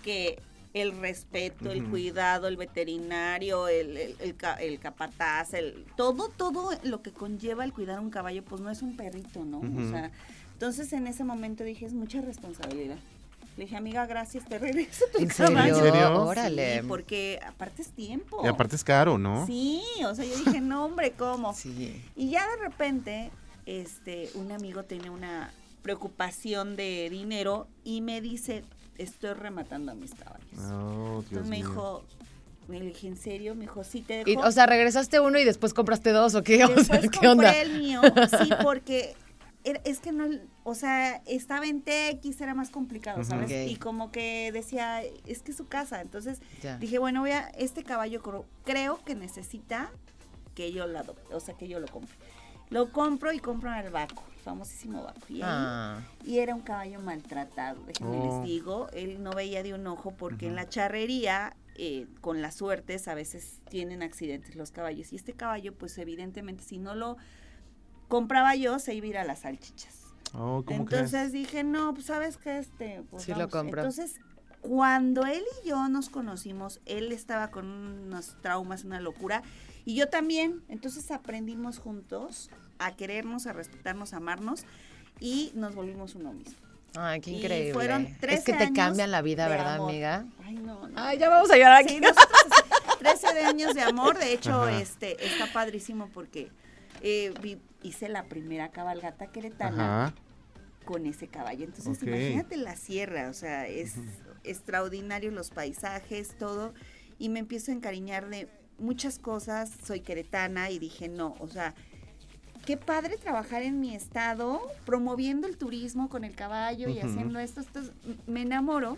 que el respeto, el cuidado, el veterinario, el, el, el ca- el capataz, el, todo, todo lo que conlleva el cuidar un caballo, pues no es un perrito, ¿no? O sea, entonces en ese momento dije, es mucha responsabilidad. Le dije, amiga, gracias, te regreso tu ¿En serio? caballo. ¿En serio? Órale. Sí, porque aparte es tiempo. Y aparte es caro, ¿no? Sí, o sea, yo dije, no, hombre, ¿cómo? Sí. Y ya de repente, este, un amigo tiene una preocupación de dinero y me dice, estoy rematando a mis caballos. Oh, Dios Entonces me mío. dijo, me dije, ¿en serio? Me dijo, sí, te dejo. Y, o sea, regresaste uno y después compraste dos, ¿o qué? <laughs> O Después sea, ¿qué compré onda? el mío, sí, porque era- es que no, o sea, estaba en TX, era más complicado. ¿sabes? Y como que decía, es que es su casa. Entonces Ya. dije, bueno, voy a, este caballo cro- creo que necesita que yo lo adopte, o sea, que yo lo compre. Lo compro y compro al Baco, el famosísimo Baco. Y, Ah, y era un caballo maltratado, déjenme Oh. les digo. Él no veía de un ojo porque en la charrería, eh, con las suertes, a veces tienen accidentes los caballos. Y este caballo, pues evidentemente, si no lo compraba yo, se iba a ir a las salchichas. Oh, ¿cómo Entonces crees? dije, no, pues sabes que este, pues Sí lo compro. Entonces, cuando él y yo nos conocimos, él estaba con unos traumas, una locura, y yo también. Entonces aprendimos juntos a querernos, a respetarnos, a amarnos, y nos volvimos uno mismo. ay, qué Y increíble. fueron es 13 que te cambian la vida, ¿verdad, amor. amiga? Ay, no, no. Ay, ya vamos a llorar aquí. Sí, nosotros así, 13 de años de amor, de hecho, Ajá. este, está padrísimo porque eh, vi- hice la primera cabalgata queretana Ajá. con ese caballo. Entonces, imagínate la sierra, o sea, es extraordinario los paisajes, todo, y me empiezo a encariñar de muchas cosas, soy queretana y dije, no, o sea, qué padre trabajar en mi estado, promoviendo el turismo con el caballo y haciendo esto, esto es- me enamoro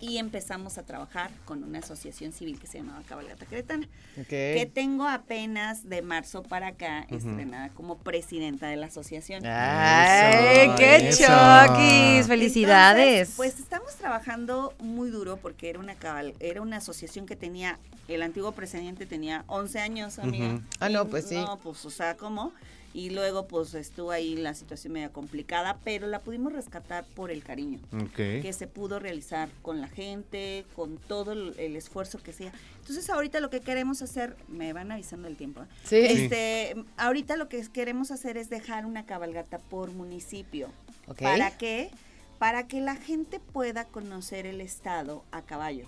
y empezamos a trabajar con una asociación civil que se llamaba Cabalgata Queretana, que tengo apenas de marzo para acá estrenada como presidenta de la asociación. ¡Ay, qué choquis! ¡Felicidades! pues estamos trabajando muy duro porque era una cabal, era una asociación que tenía, el antiguo presidente tenía 11 años, amiga. Ah, no, pues sí. No, pues, o sea, ¿cómo? Y luego pues estuvo ahí la situación media complicada, pero la pudimos rescatar por el cariño que se pudo realizar con la gente, con todo el, esfuerzo que sea. Entonces ahorita lo que queremos hacer, me van avisando el tiempo. ¿eh? Sí. Este, ahorita lo que queremos hacer es dejar una cabalgata por municipio. ¿Para qué? Para que la gente pueda conocer el estado a caballo.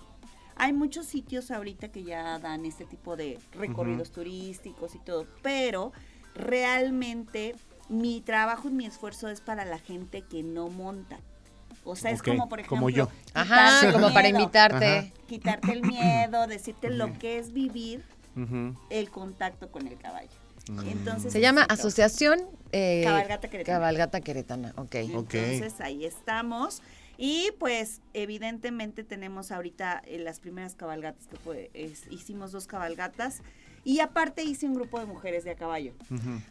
Hay muchos sitios ahorita que ya dan este tipo de recorridos turísticos y todo, pero realmente mi trabajo y mi esfuerzo es para la gente que no monta. O sea, es como, por ejemplo, como yo. Ajá, como para invitarte. Quitarte el miedo, decirte lo que es vivir el contacto con el caballo. Mm. Entonces, Se llama Asociación eh, Cabalgata Queretana. Cabalgata Queretana, ok. Entonces ahí estamos. Y pues evidentemente tenemos ahorita eh, las primeras cabalgatas que fue, hicimos dos cabalgatas y aparte hice un grupo de mujeres de a caballo.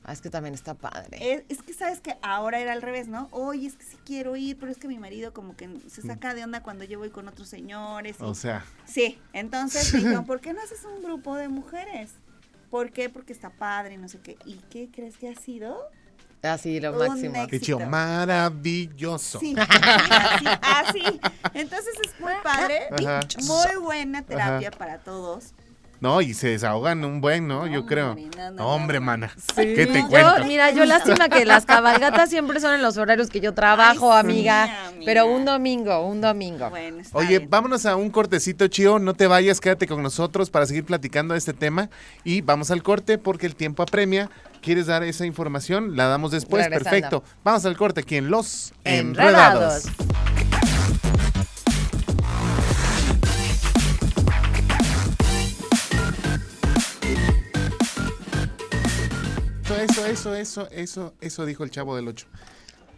Ah, es que también está padre. Es, es, que sabes que ahora era al revés, ¿no? Oye, es que sí quiero ir, pero es que mi marido como que se saca de onda cuando yo voy con otros señores. o sea. Sí, entonces dijo, <laughs> ¿por qué no haces un grupo de mujeres? ¿Por qué? Porque está padre, no sé qué. ¿Y qué crees que ha sido? Así, lo máximo. Dicho, maravilloso. Sí, así, así. Entonces es muy padre, muy buena terapia para todos. No, y se desahogan un buen, ¿no? yo creo. hombre, mana. ¿Qué te cuento? Mira, yo lástima que las cabalgatas siempre son en los horarios que yo trabajo, amiga, Pero un domingo, un domingo. Oye, vámonos a un cortecito, Chío. No te vayas, quédate con nosotros para seguir platicando de este tema. Y vamos al corte porque el tiempo apremia. ¿Quieres dar esa información? La damos después. Perfecto. Vamos al corte aquí en Los Enredados. Eso, eso, eso, eso, eso dijo el chavo del 8.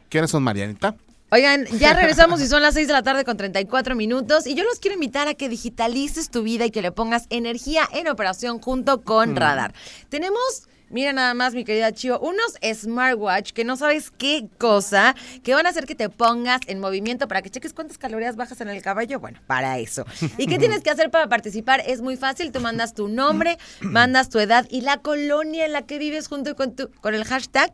¿Quiénes son, Marianita? Oigan, ya regresamos y son las 6 de la tarde con 34 minutos y yo los quiero invitar a que digitalices tu vida y que le pongas energía en operación junto con mm. Radar. Tenemos Mira nada más, mi querida Chio, unos smartwatch que no sabes qué cosa, que van a hacer que te pongas en movimiento para que cheques cuántas calorías bajas en el caballo. Bueno, para eso. ¿Y qué tienes que hacer para participar? Es muy fácil. Tú mandas tu nombre, <clears throat> mandas tu edad y la colonia en la que vives junto con, tu, con el hashtag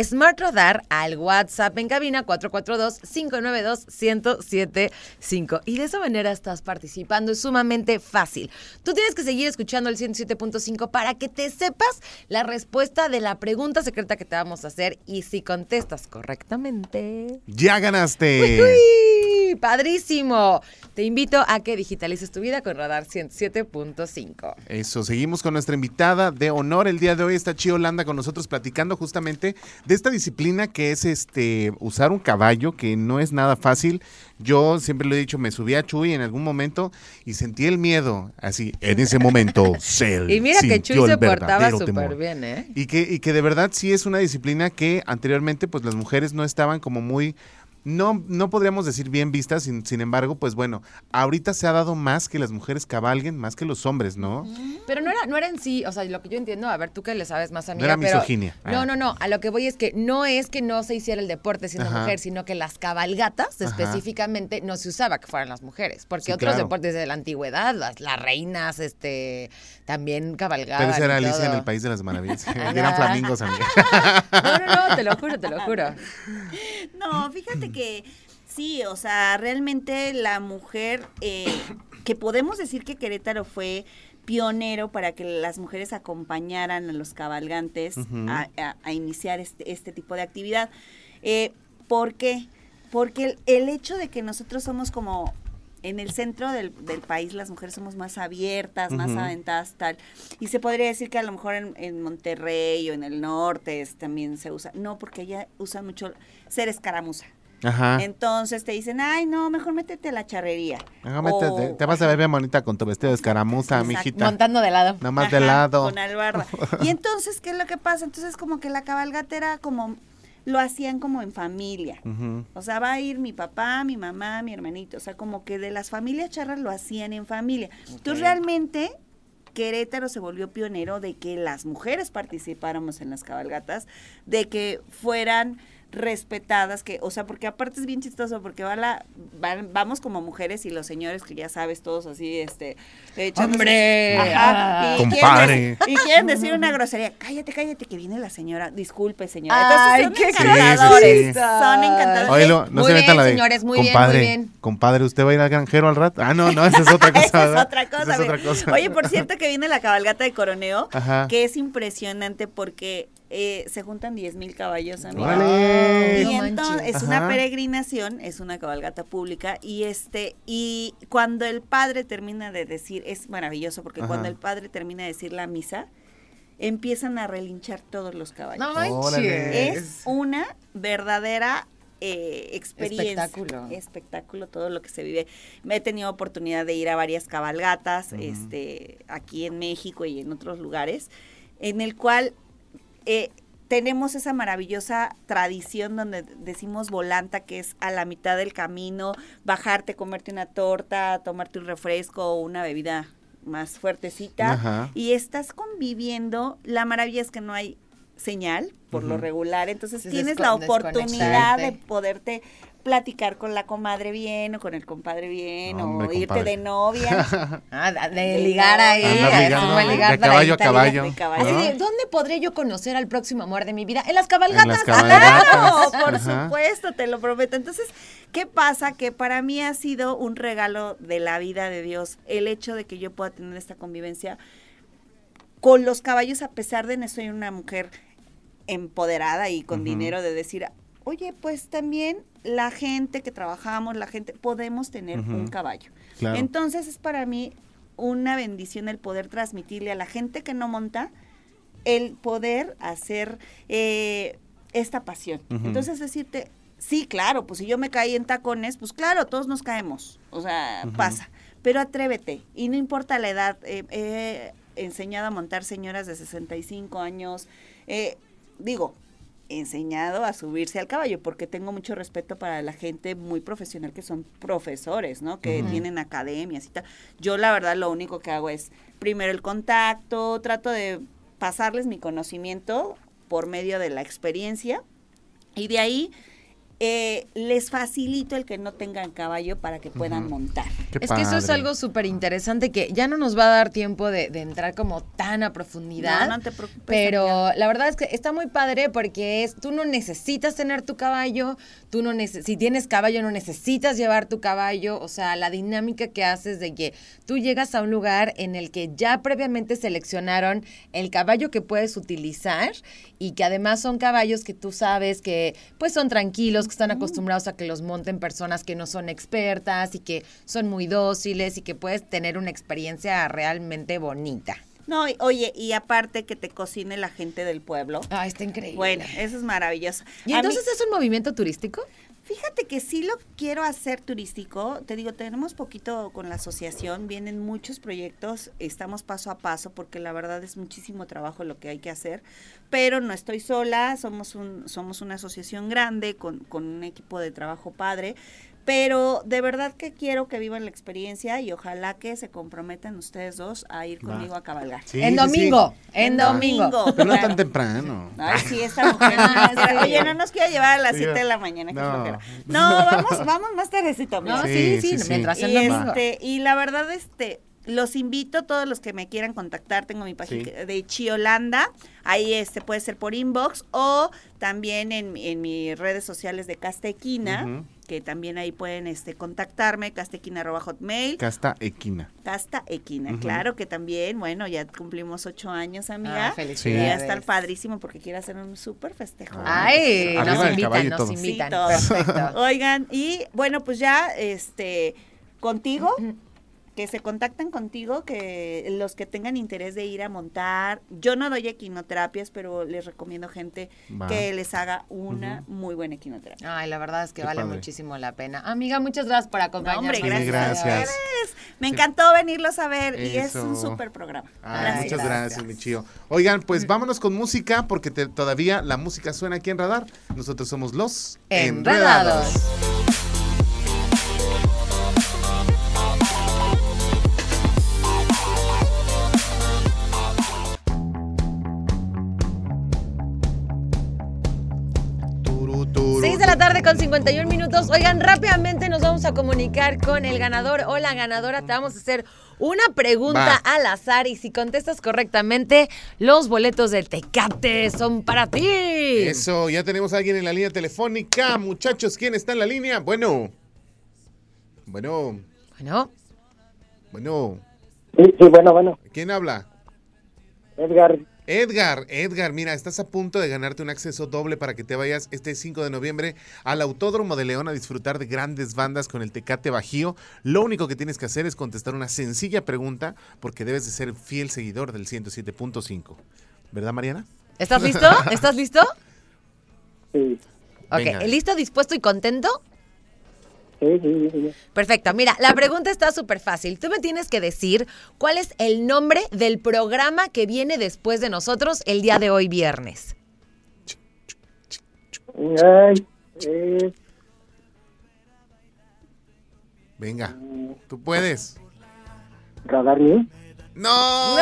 SmartRadar al WhatsApp en cabina 442-592-1075. Y de esa manera estás participando. Es sumamente fácil. Tú tienes que seguir escuchando el 107.5 para que te sepas la respuesta de la pregunta secreta que te vamos a hacer y si contestas correctamente... ¡Ya ganaste! ¡Padrísimo! Te invito a que digitalices tu vida con Radar 107.5. Eso, seguimos con nuestra invitada de honor. El día de hoy está Chi Holanda con nosotros platicando justamente de esta disciplina que es este usar un caballo, que no es nada fácil. Yo siempre lo he dicho, me subí a Chuy en algún momento y sentí el miedo, así, en ese momento. <laughs> y mira que Chuy se portaba súper bien, ¿eh? Y que, y que de verdad sí es una disciplina que anteriormente pues las mujeres no estaban como muy no, no podríamos decir bien vistas, sin, sin, embargo, pues bueno, ahorita se ha dado más que las mujeres cabalguen, más que los hombres, ¿no? Pero no era, no era en sí, o sea, lo que yo entiendo, a ver, tú que le sabes más a mí. No era misoginia. No, ah. no, no, a lo que voy es que no es que no se hiciera el deporte siendo mujer, sino que las cabalgatas específicamente no se usaba que fueran las mujeres, porque otros deportes de la antigüedad, las, las reinas, este, también cabalgaban. Pero esa era Alicia en el País de las Maravillas. <laughs> <laughs> Eran flamingos, amiga. <laughs> no, no, no, te lo juro, te lo juro. No, fíjate que sí, o sea, realmente la mujer, eh, <coughs> que podemos decir que Querétaro fue pionero para que las mujeres acompañaran a los cabalgantes a, iniciar este, este, tipo de actividad. Eh, ¿Por qué? Porque el, hecho de que nosotros somos como en el centro del, país las mujeres somos más abiertas, más aventadas, tal. Y se podría decir que a lo mejor en, Monterrey o en el norte también se usa. No, porque ella usa mucho ser escaramuza. Entonces te dicen, ay, no, mejor métete a la charrería. te vas a ver bien bonita con tu vestido de escaramuza, mijita. Montando de lado. Nada más de lado. Con albarda. <laughs> y entonces, ¿qué es lo que pasa? Entonces, como que la cabalgata era como lo hacían como en familia. O sea, va a ir mi papá, mi mamá, mi hermanito. O sea, como que de las familias charras lo hacían en familia. Entonces, realmente, Querétaro se volvió pionero de que las mujeres participáramos en las cabalgatas, de que fueran respetadas, que, o sea, porque aparte es bien chistoso, porque va la, van- vamos como mujeres y los señores que ya sabes, todos así, este, ¡Hombre! Ajá, y quieren Compadre. dec- y quieren decir una grosería, cállate, cállate, que viene la señora, disculpe señora. Ay, Entonces, qué son encantadores, Sí, sí, sí. son encantadores. Oye, no Muy se bien, metan la de. señores, muy bien, compadre, muy bien. Compadre, ¿usted va a ir al granjero al rato? Ah, no, no, esa es otra cosa. <laughs> Esa es otra cosa. Esa es mira. otra cosa. Oye, por cierto que viene la cabalgata de Coroneo, Ajá. que es impresionante porque eh, se juntan 10 mil caballos. Y entonces manches. es Ajá. una peregrinación, es una cabalgata pública y este y cuando el padre termina de decir es maravilloso porque Ajá. cuando el padre termina de decir la misa empiezan a relinchar todos los caballos. No manches. Es una verdadera eh, experiencia. Espectáculo. Espectáculo, todo lo que se vive. Me he tenido oportunidad de ir a varias cabalgatas, este, aquí en México y en otros lugares, en el cual eh, tenemos esa maravillosa tradición donde decimos volanta, que es a la mitad del camino, bajarte, comerte una torta, tomarte un refresco o una bebida más fuertecita Ajá. y estás conviviendo. La maravilla es que no hay señal por lo regular, entonces Sí, tienes la oportunidad de poderte platicar con la comadre bien o con el compadre bien Hombre, o irte compadre. de novia. <laughs> Ah, de, ligar ahí. Ligando, ligar de caballo a caballo. de caballo. Así ¿no? de, ¿dónde podré yo conocer al próximo amor de mi vida? En las cabalgatas. En las Claro, cabalgatas. <laughs> por Ajá. supuesto, te lo prometo. Entonces, ¿qué pasa? Que para mí ha sido un regalo de la vida de Dios el hecho de que yo pueda tener esta convivencia con los caballos, a pesar de que soy una mujer empoderada y con dinero, de decir, oye, pues también la gente que trabajamos, la gente, podemos tener un caballo. Claro. Entonces es para mí una bendición el poder transmitirle a la gente que no monta el poder hacer eh, esta pasión. Entonces decirte, sí, claro, pues si yo me caí en tacones, pues claro, todos nos caemos, o sea, pasa, pero atrévete y no importa la edad. eh, He enseñado a montar señoras de 65 años, eh, digo, enseñado a subirse al caballo porque tengo mucho respeto para la gente muy profesional que son profesores, ¿no? Que tienen academias y tal. Yo la verdad lo único que hago es primero el contacto, trato de pasarles mi conocimiento por medio de la experiencia y de ahí eh, les facilito el que no tengan caballo para que puedan montar. Qué Es que eso es algo súper interesante que ya no nos va a dar tiempo de, de entrar como tan a profundidad. No, no te preocupes, Pero amiga. la verdad es que está muy padre porque es, tú no necesitas tener tu caballo, tú no si tienes caballo no necesitas llevar tu caballo, o sea, la dinámica que haces de que tú llegas a un lugar en el que ya previamente seleccionaron el caballo que puedes utilizar y que además son caballos que tú sabes que pues son tranquilos, que están acostumbrados a que los monten personas que no son expertas y que son muy dóciles y que puedes tener una experiencia realmente bonita. No, y- oye, y aparte que te cocine la gente del pueblo. Ah, está increíble. Bueno, eso es maravilloso. ¿Y mí- entonces es un movimiento turístico? Fíjate que sí lo quiero hacer turístico. Te digo, tenemos poquito con la asociación, vienen muchos proyectos, estamos paso a paso porque la verdad es muchísimo trabajo lo que hay que hacer, pero no estoy sola, somos un somos una asociación grande con, con un equipo de trabajo padre, pero de verdad que quiero que vivan la experiencia y ojalá que se comprometan ustedes dos a ir Va. conmigo a cabalgar. Sí, en domingo, sí. en domingo. domingo. Pero no tan temprano. Ay, sí, esta mujer. no <laughs> Oye, no nos quiere llevar a las Sí, 7 de la mañana. no. flojera. No, vamos, vamos más tardecito. No, sí, Sí, sí, sí, sí. mientras y, el domingo. este, y la verdad, este, los invito, todos los que me quieran contactar, tengo mi página Sí. de Chiolanda, ahí este puede ser por inbox o también en, mi- en mis redes sociales de Castequina, Ujú. Que también ahí pueden este contactarme, castequina arroba hotmail, Casta equina. Casta Equina, claro que también, bueno, ya cumplimos ocho años, amiga. Ah, y felicidades. va a estar padrísimo porque quiero hacer un súper festejo. Ay, nos invitan, y nos invitan. Sí, todo. Perfecto. Oigan, y bueno, pues ya, este, contigo, que se contactan contigo, que los que tengan interés de ir a montar, yo no doy equinoterapias, pero les recomiendo gente Va. que les haga una muy buena equinoterapia. Ay, la verdad es que Qué vale padre. muchísimo la pena. Amiga, muchas gracias por acompañarnos. hombre, Sí, gracias. gracias. a ustedes. Me encantó venirlos a ver y es un súper programa. Ah, Gracias. muchas gracias, mi chío. Oigan, pues vámonos con música porque te- todavía la música suena aquí en Radar. Nosotros somos los Enredados. 51 minutos. Oigan, rápidamente nos vamos a comunicar con el ganador o la ganadora. Te vamos a hacer una pregunta Va. al azar y si contestas correctamente, los boletos del Tecate son para ti. Eso, ya tenemos a alguien en la línea telefónica. Muchachos, ¿quién está en la línea? Bueno. Bueno, Bueno, bueno. Sí, sí, bueno, bueno. ¿Quién habla? Edgar, Edgar, Edgar, mira, estás a punto de ganarte un acceso doble para que te vayas este 5 de noviembre al Autódromo de León a disfrutar de grandes bandas con el Tecate Bajío. Lo único que tienes que hacer es contestar una sencilla pregunta porque debes de ser fiel seguidor del 107.5. ¿Verdad, Mariana? ¿estás listo? <laughs> ¿Estás listo? sí, Ok, Venga. ¿listo, dispuesto y contento? Sí, sí, sí, sí. Perfecto. Mira, la pregunta está súper fácil. Tú me tienes que decir cuál es el nombre del programa que viene después de nosotros el día de hoy viernes. Ay, eh, Venga, tú puedes. Radar News. ¡No!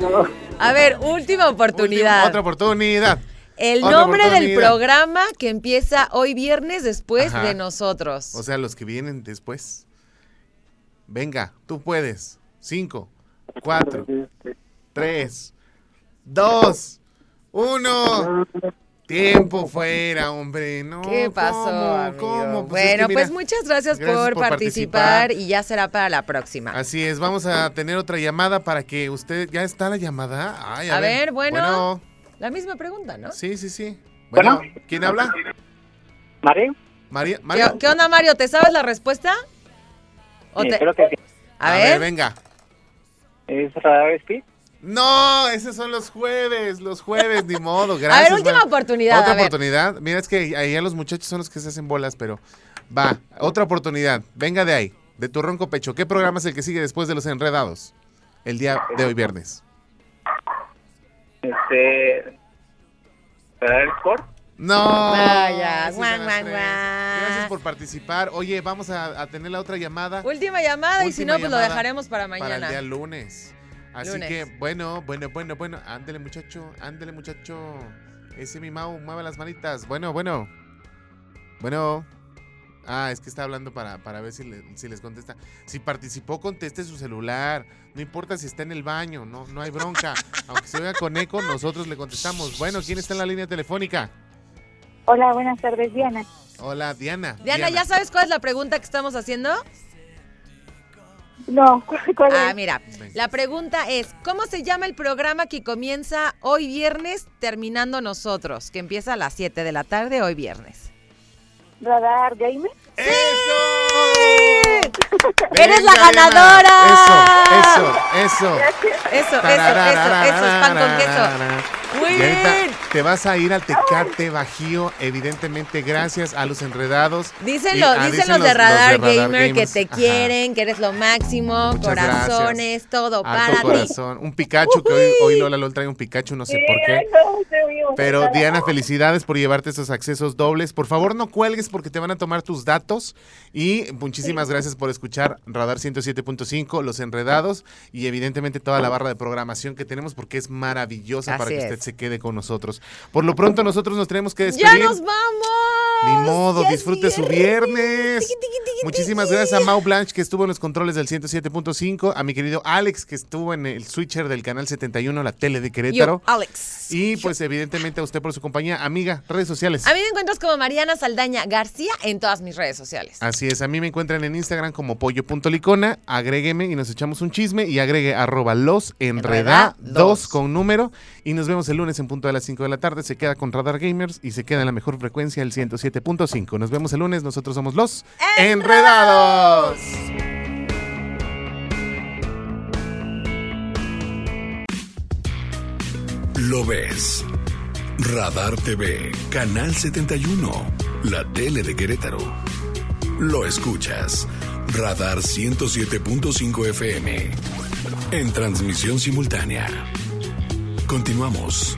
No, <laughs> A ver, última oportunidad. Última- otra oportunidad. El otra nombre del programa que empieza hoy viernes después Ajá. de nosotros. O sea, los que vienen después. Venga, tú puedes. Cinco, cuatro, tres, dos, uno. Tiempo fuera, hombre. No, ¿Qué pasó, ¿cómo? amigo? ¿Cómo? Pues es bueno, que mira, pues muchas gracias, gracias por, por participar, participar. y ya será para la próxima. Así es, vamos a tener otra llamada para que usted. ¿Ya está la llamada? Ay, A ver, bueno. Bueno, La misma pregunta, ¿no? sí, sí, sí. Bueno, ¿quién habla? ¿Mario? María. ¿Qué, Mario. qué onda, Mario? ¿Te sabes la respuesta? ¿O Sí, te- creo que sí. A, ver. venga. ¿Es Radar Speed? No, esos son los jueves, los jueves, ni modo, <laughs> a gracias. ver, última oportunidad. Otra a ver. oportunidad. Mira, es que ahí a los muchachos son los que se hacen bolas, pero va, otra oportunidad. Venga de ahí, de tu ronco pecho. ¿Qué programa es el que sigue después de los enredados? El día de hoy viernes. Este. Radar Sport. No. Vaya, esas guan, guan, guan. Gracias por participar. Oye, vamos a, a tener la otra llamada. Última llamada y si no, pues lo dejaremos para Para mañana. el día lunes. Así Lunes. que, bueno, bueno, bueno, bueno. Ándele, muchacho. Ándele, muchacho. Ese mi Mau, mueve las manitas. Bueno, bueno. Bueno. Ah, es que está hablando para, para ver si, le- si les contesta. Si participó, conteste su celular. No importa si está en el baño, no, no hay bronca. <laughs> Aunque se oiga con eco, nosotros le contestamos. Bueno, ¿quién está en la línea telefónica? Hola, buenas tardes, Diana. Hola, Diana. Diana, ¿ya sabes cuál es la pregunta que estamos haciendo? No, <laughs> ¿cuál Ah, es? mira, Venga. la pregunta es, ¿cómo se llama el programa que comienza hoy viernes terminando nosotros? Que empieza a las 7 de la tarde hoy viernes. Radar Gamer. ¡Eso! ¡Eres la ganadora! Eso, eso, eso. Eso, eso, eso, eso, es pan con queso. Muy bien. Te vas a ir al Tecate Bajío, evidentemente gracias a los enredados. Dicen, Y- los, ah, dicen los de Radar, Gamer que te Ajá. quieren, que eres lo máximo, Muchas corazones, todo para ti. corazón. Un Pikachu, que hoy, hoy Lola LOL trae un Pikachu, no sé por qué. Pero. Diana, felicidades por llevarte esos accesos dobles. Por favor, no cuelgues porque te van a tomar tus datos. Y muchísimas gracias por escuchar Radar 107.5, Los Enredados y evidentemente toda la barra de programación que tenemos porque es maravillosa para que es. usted se quede con nosotros. Por lo pronto, nosotros nos tenemos que ¡Ya despedir. nos vamos! Ni modo, ¡Ya disfrute su viernes! viernes. Tiqui, tiqui, tiqui, Muchísimas gracias a Mau Blanche que estuvo en los controles del 107.5, a mi querido Alex que estuvo en el switcher del canal 71, la tele de Querétaro. Yo, Alex. Y pues evidentemente a usted por su compañía, amiga, redes sociales. A mí me encuentras como Mariana Saldaña García en todas mis redes sociales. Así es, a mí me encuentran en Instagram como pollo.licona, agrégueme y nos echamos un chisme y agregue arroba los enreda Enredados. dos con número y nos vemos el lunes en punto de las 5 de la tarde, se queda con Radar Gamers y se queda en la mejor frecuencia el 107.5. Nos vemos el lunes, nosotros somos los enredados. Lo ves. Radar TV, Canal 71, la tele de Querétaro. lo escuchas. Radar 107.5 FM. En transmisión simultánea. Continuamos.